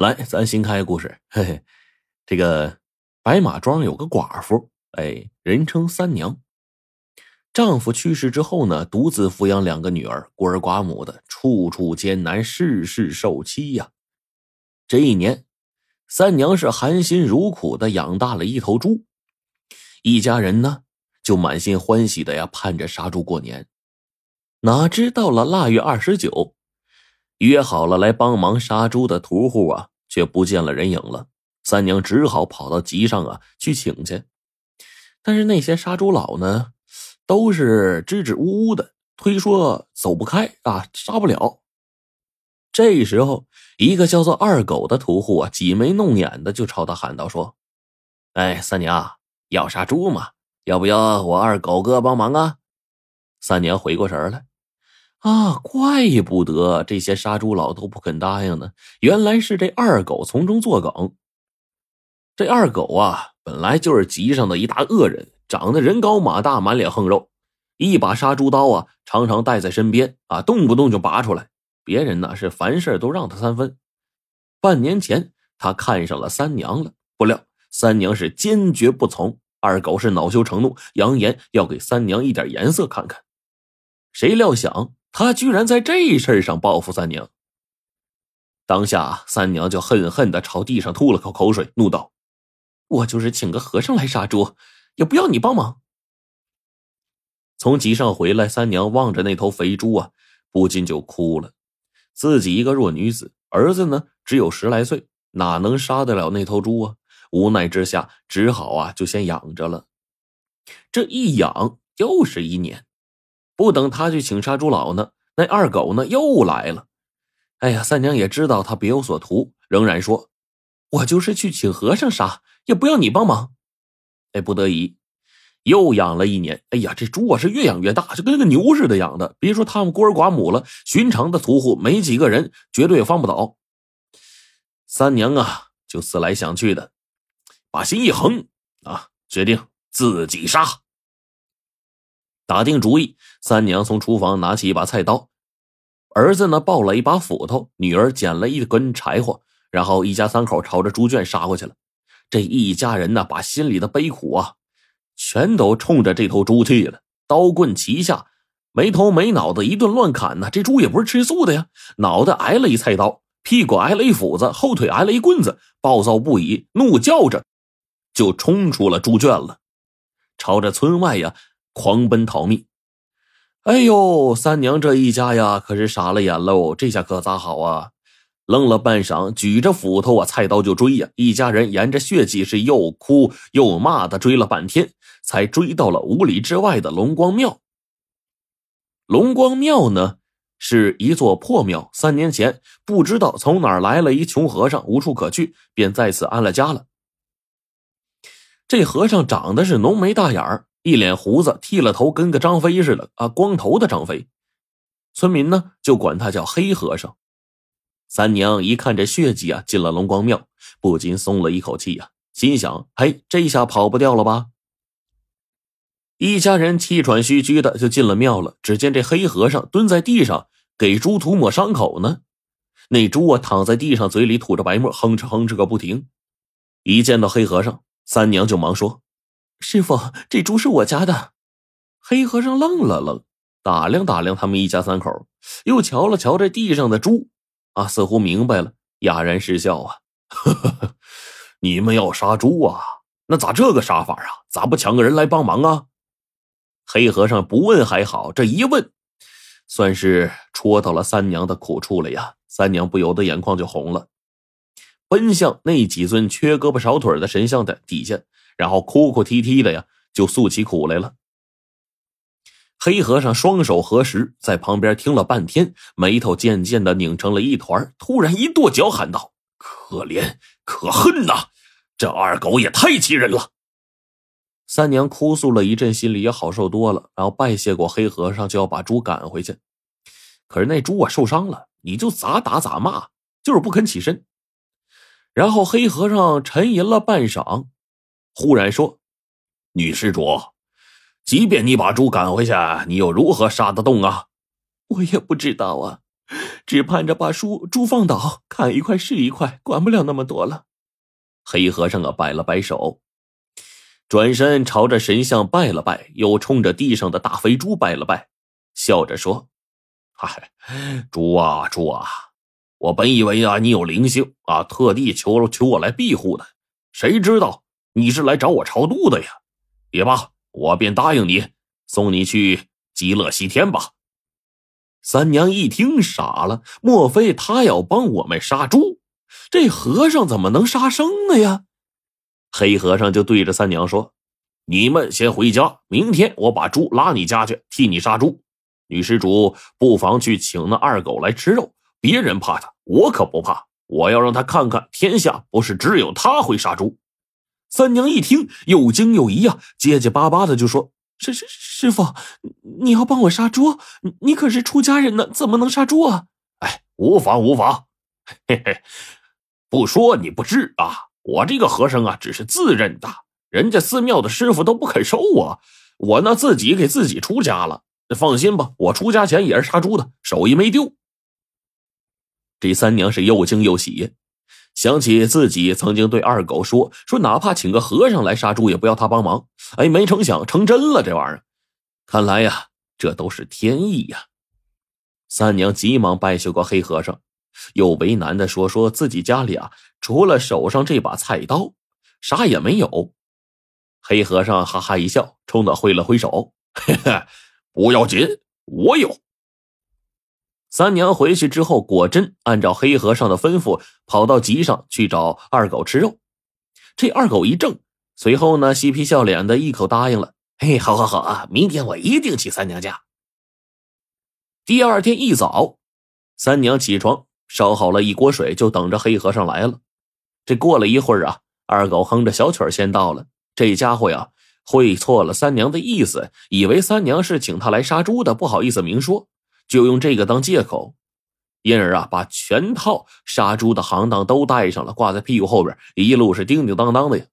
来，咱新开故事。嘿嘿，这个白马庄有个寡妇，哎，人称三娘。丈夫去世之后呢，独自抚养两个女儿，孤儿寡母的，处处艰难，事事受欺呀。这一年，三娘是含辛茹苦的养大了一头猪，一家人呢就满心欢喜的呀盼着杀猪过年。哪知到了腊月二十九，约好了来帮忙杀猪的屠户啊，却不见了人影了。三娘只好跑到集上啊去请去，但是那些杀猪佬呢？都是支支吾吾的，推说走不开啊，杀不了。这时候，一个叫做二狗的屠户啊，挤眉弄眼的就朝他喊道：“说，哎，三娘要杀猪吗？要不要我二狗哥帮忙啊？”三娘回过神来，啊，怪不得这些杀猪佬都不肯答应呢，原来是这二狗从中作梗。这二狗啊，本来就是集上的一大恶人。长得人高马大，满脸横肉，一把杀猪刀啊，常常带在身边啊，动不动就拔出来。别人呢是凡事都让他三分。半年前，他看上了三娘了，不料三娘是坚决不从。二狗是恼羞成怒，扬言要给三娘一点颜色看看。谁料想他居然在这事上报复三娘。当下，三娘就恨恨的朝地上吐了口口水，怒道：“我就是请个和尚来杀猪。”也不要你帮忙。从集上回来，三娘望着那头肥猪啊，不禁就哭了。自己一个弱女子，儿子呢只有十来岁，哪能杀得了那头猪啊？无奈之下，只好啊就先养着了。这一养又是一年，不等他去请杀猪佬呢，那二狗呢又来了。哎呀，三娘也知道他别有所图，仍然说：“我就是去请和尚杀，也不要你帮忙。”哎，不得已，又养了一年。哎呀，这猪啊是越养越大，就跟个牛似的养的。别说他们孤儿寡母了，寻常的屠户没几个人，绝对放不倒。三娘啊，就思来想去的，把心一横啊，决定自己杀。打定主意，三娘从厨房拿起一把菜刀，儿子呢抱了一把斧头，女儿捡了一根柴火，然后一家三口朝着猪圈杀过去了。这一家人呢，把心里的悲苦啊，全都冲着这头猪去了。刀棍齐下，没头没脑的一顿乱砍呢。这猪也不是吃素的呀，脑袋挨了一菜刀，屁股挨了一斧子，后腿挨了一棍子，暴躁不已，怒叫着就冲出了猪圈了，朝着村外呀狂奔逃命。哎呦，三娘这一家呀，可是傻了眼喽，这下可咋好啊？愣了半晌，举着斧头啊，菜刀就追呀！一家人沿着血迹是又哭又骂的追了半天，才追到了五里之外的龙光庙。龙光庙呢，是一座破庙。三年前，不知道从哪儿来了一穷和尚，无处可去，便在此安了家了。这和尚长得是浓眉大眼儿，一脸胡子，剃了头，跟个张飞似的啊，光头的张飞。村民呢，就管他叫黑和尚。三娘一看这血迹啊，进了龙光庙，不禁松了一口气呀，心想：“嘿，这下跑不掉了吧？”一家人气喘吁吁的就进了庙了。只见这黑和尚蹲在地上给猪涂抹伤口呢，那猪啊躺在地上，嘴里吐着白沫，哼哧哼哧个不停。一见到黑和尚，三娘就忙说：“师傅，这猪是我家的。”黑和尚愣了愣，打量打量他们一家三口，又瞧了瞧这地上的猪。啊，似乎明白了，哑然失笑啊！呵呵呵，你们要杀猪啊？那咋这个杀法啊？咋不抢个人来帮忙啊？黑和尚不问还好，这一问，算是戳到了三娘的苦处了呀！三娘不由得眼眶就红了，奔向那几尊缺胳膊少腿的神像的底下，然后哭哭啼啼的呀，就诉起苦来了。黑和尚双手合十，在旁边听了半天，眉头渐渐的拧成了一团，突然一跺脚喊道：“可怜可恨呐！这二狗也太气人了！”三娘哭诉了一阵，心里也好受多了，然后拜谢过黑和尚，就要把猪赶回去。可是那猪啊受伤了，你就咋打咋骂，就是不肯起身。然后黑和尚沉吟了半晌，忽然说：“女施主。”即便你把猪赶回去，你又如何杀得动啊？我也不知道啊，只盼着把书猪放倒，砍一块是一块，管不了那么多了。黑和尚啊，摆了摆手，转身朝着神像拜了拜，又冲着地上的大肥猪拜了拜，笑着说：“嗨，猪啊猪啊，我本以为啊你有灵性啊，特地求求我来庇护的，谁知道你是来找我超度的呀？也罢，我便答应你，送你去极乐西天吧。”三娘一听傻了，莫非他要帮我们杀猪？这和尚怎么能杀生呢呀？黑和尚就对着三娘说：“你们先回家，明天我把猪拉你家去，替你杀猪。女施主不妨去请那二狗来吃肉，别人怕他，我可不怕。我要让他看看，天下不是只有他会杀猪。”三娘一听，又惊又疑啊，结结巴巴的就说。师师师傅，你要帮我杀猪？你可是出家人呢，怎么能杀猪啊？哎，无妨无妨，嘿嘿，不说你不知啊。我这个和尚啊，只是自认的，人家寺庙的师傅都不肯收我，我呢自己给自己出家了。放心吧，我出家前也是杀猪的，手艺没丢。这三娘是又惊又喜。想起自己曾经对二狗说：“说哪怕请个和尚来杀猪，也不要他帮忙。”哎，没成想成真了，这玩意儿，看来呀，这都是天意呀。三娘急忙拜谢过黑和尚，又为难的说：“说自己家里啊，除了手上这把菜刀，啥也没有。”黑和尚哈哈一笑，冲他挥了挥手：“ 嘿嘿，不要紧，我有。”三娘回去之后，果真按照黑和尚的吩咐，跑到集上去找二狗吃肉。这二狗一怔，随后呢，嬉皮笑脸的一口答应了：“嘿，好好好啊，明天我一定去三娘家。”第二天一早，三娘起床，烧好了一锅水，就等着黑和尚来了。这过了一会儿啊，二狗哼着小曲先到了。这家伙呀，会错了三娘的意思，以为三娘是请他来杀猪的，不好意思明说。就用这个当借口，因而啊，把全套杀猪的行当都带上了，挂在屁股后边，一路是叮叮当当的呀。